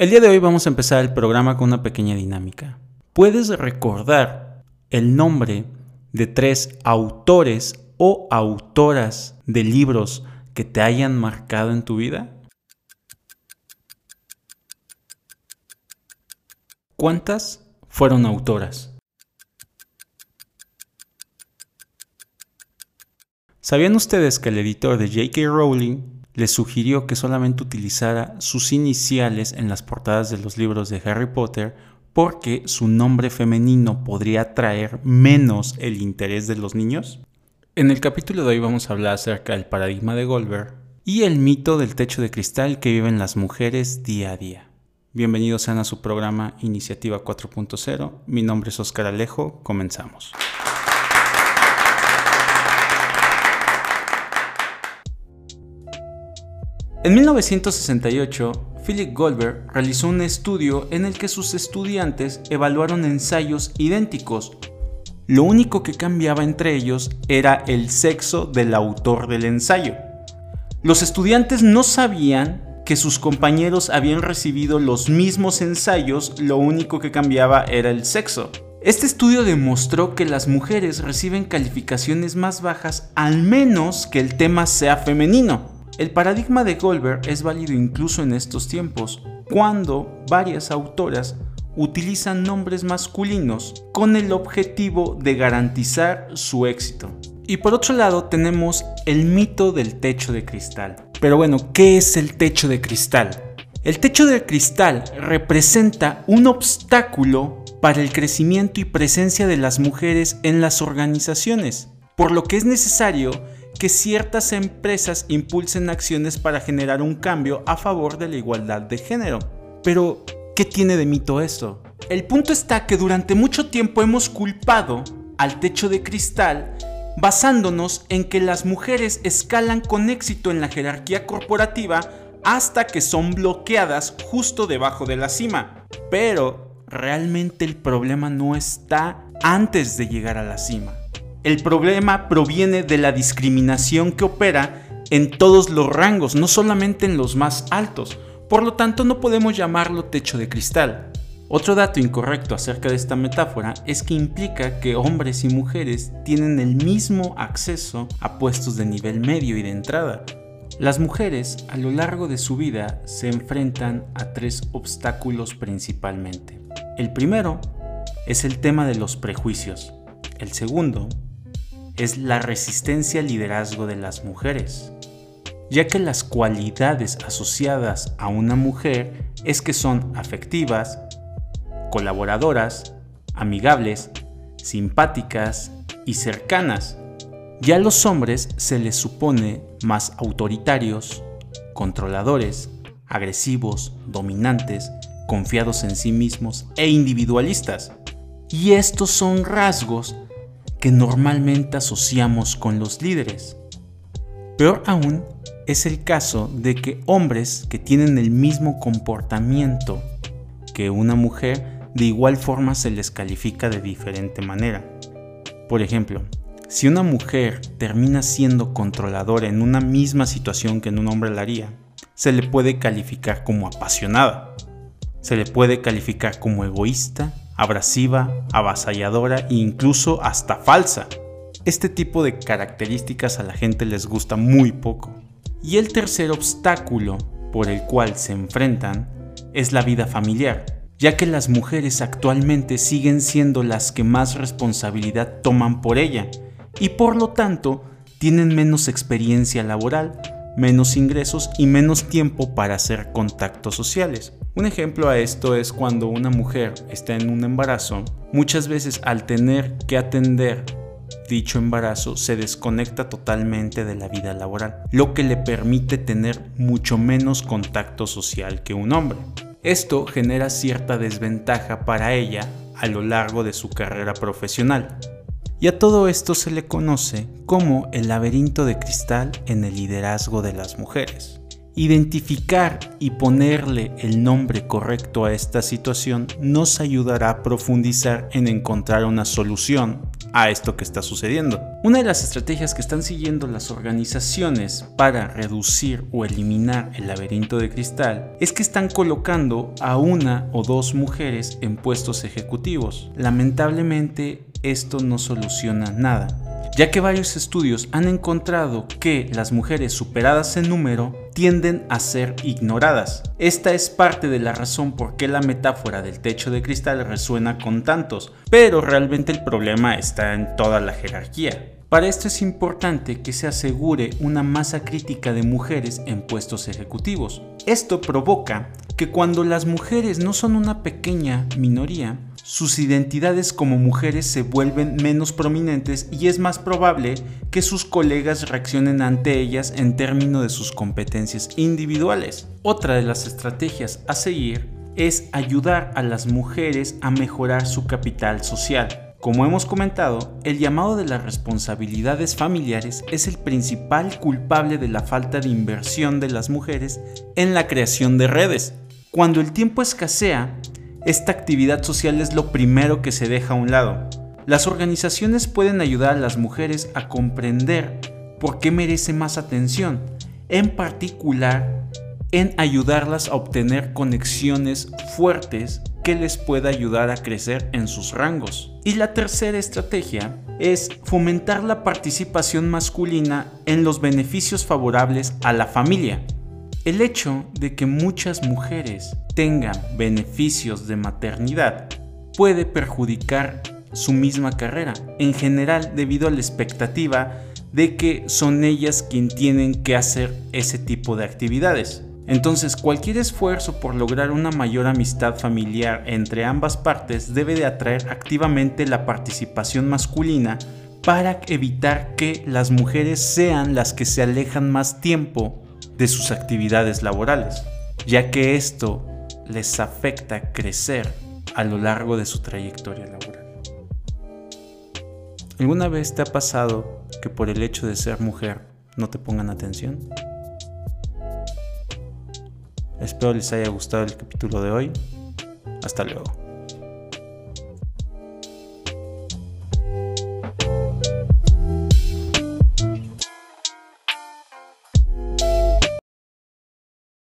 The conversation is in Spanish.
El día de hoy vamos a empezar el programa con una pequeña dinámica. ¿Puedes recordar el nombre de tres autores o autoras de libros que te hayan marcado en tu vida? ¿Cuántas fueron autoras? ¿Sabían ustedes que el editor de J.K. Rowling les sugirió que solamente utilizara sus iniciales en las portadas de los libros de Harry Potter porque su nombre femenino podría atraer menos el interés de los niños? En el capítulo de hoy vamos a hablar acerca del paradigma de Goldberg y el mito del techo de cristal que viven las mujeres día a día. Bienvenidos sean a su programa Iniciativa 4.0. Mi nombre es Oscar Alejo. Comenzamos. En 1968, Philip Goldberg realizó un estudio en el que sus estudiantes evaluaron ensayos idénticos. Lo único que cambiaba entre ellos era el sexo del autor del ensayo. Los estudiantes no sabían que sus compañeros habían recibido los mismos ensayos, lo único que cambiaba era el sexo. Este estudio demostró que las mujeres reciben calificaciones más bajas al menos que el tema sea femenino. El paradigma de Goldberg es válido incluso en estos tiempos, cuando varias autoras utilizan nombres masculinos con el objetivo de garantizar su éxito. Y por otro lado tenemos el mito del techo de cristal. Pero bueno, ¿qué es el techo de cristal? El techo de cristal representa un obstáculo para el crecimiento y presencia de las mujeres en las organizaciones, por lo que es necesario que ciertas empresas impulsen acciones para generar un cambio a favor de la igualdad de género. Pero, ¿qué tiene de mito esto? El punto está que durante mucho tiempo hemos culpado al techo de cristal basándonos en que las mujeres escalan con éxito en la jerarquía corporativa hasta que son bloqueadas justo debajo de la cima. Pero realmente el problema no está antes de llegar a la cima. El problema proviene de la discriminación que opera en todos los rangos, no solamente en los más altos. Por lo tanto, no podemos llamarlo techo de cristal. Otro dato incorrecto acerca de esta metáfora es que implica que hombres y mujeres tienen el mismo acceso a puestos de nivel medio y de entrada. Las mujeres a lo largo de su vida se enfrentan a tres obstáculos principalmente. El primero es el tema de los prejuicios. El segundo es la resistencia al liderazgo de las mujeres, ya que las cualidades asociadas a una mujer es que son afectivas, colaboradoras, amigables, simpáticas y cercanas. Ya a los hombres se les supone más autoritarios, controladores, agresivos, dominantes, confiados en sí mismos e individualistas. Y estos son rasgos que normalmente asociamos con los líderes. Peor aún es el caso de que hombres que tienen el mismo comportamiento que una mujer de igual forma se les califica de diferente manera. Por ejemplo, si una mujer termina siendo controladora en una misma situación que en un hombre la haría, se le puede calificar como apasionada. Se le puede calificar como egoísta, abrasiva, avasalladora e incluso hasta falsa. Este tipo de características a la gente les gusta muy poco. Y el tercer obstáculo por el cual se enfrentan es la vida familiar ya que las mujeres actualmente siguen siendo las que más responsabilidad toman por ella y por lo tanto tienen menos experiencia laboral, menos ingresos y menos tiempo para hacer contactos sociales. Un ejemplo a esto es cuando una mujer está en un embarazo, muchas veces al tener que atender dicho embarazo se desconecta totalmente de la vida laboral, lo que le permite tener mucho menos contacto social que un hombre. Esto genera cierta desventaja para ella a lo largo de su carrera profesional. Y a todo esto se le conoce como el laberinto de cristal en el liderazgo de las mujeres. Identificar y ponerle el nombre correcto a esta situación nos ayudará a profundizar en encontrar una solución a esto que está sucediendo. Una de las estrategias que están siguiendo las organizaciones para reducir o eliminar el laberinto de cristal es que están colocando a una o dos mujeres en puestos ejecutivos. Lamentablemente esto no soluciona nada ya que varios estudios han encontrado que las mujeres superadas en número tienden a ser ignoradas. Esta es parte de la razón por qué la metáfora del techo de cristal resuena con tantos, pero realmente el problema está en toda la jerarquía. Para esto es importante que se asegure una masa crítica de mujeres en puestos ejecutivos. Esto provoca que cuando las mujeres no son una pequeña minoría, sus identidades como mujeres se vuelven menos prominentes y es más probable que sus colegas reaccionen ante ellas en términos de sus competencias individuales. Otra de las estrategias a seguir es ayudar a las mujeres a mejorar su capital social. Como hemos comentado, el llamado de las responsabilidades familiares es el principal culpable de la falta de inversión de las mujeres en la creación de redes. Cuando el tiempo escasea, esta actividad social es lo primero que se deja a un lado. Las organizaciones pueden ayudar a las mujeres a comprender por qué merece más atención, en particular en ayudarlas a obtener conexiones fuertes que les pueda ayudar a crecer en sus rangos. Y la tercera estrategia es fomentar la participación masculina en los beneficios favorables a la familia. El hecho de que muchas mujeres tengan beneficios de maternidad puede perjudicar su misma carrera, en general debido a la expectativa de que son ellas quien tienen que hacer ese tipo de actividades. Entonces, cualquier esfuerzo por lograr una mayor amistad familiar entre ambas partes debe de atraer activamente la participación masculina para evitar que las mujeres sean las que se alejan más tiempo de sus actividades laborales, ya que esto les afecta crecer a lo largo de su trayectoria laboral. ¿Alguna vez te ha pasado que por el hecho de ser mujer no te pongan atención? Espero les haya gustado el capítulo de hoy. Hasta luego.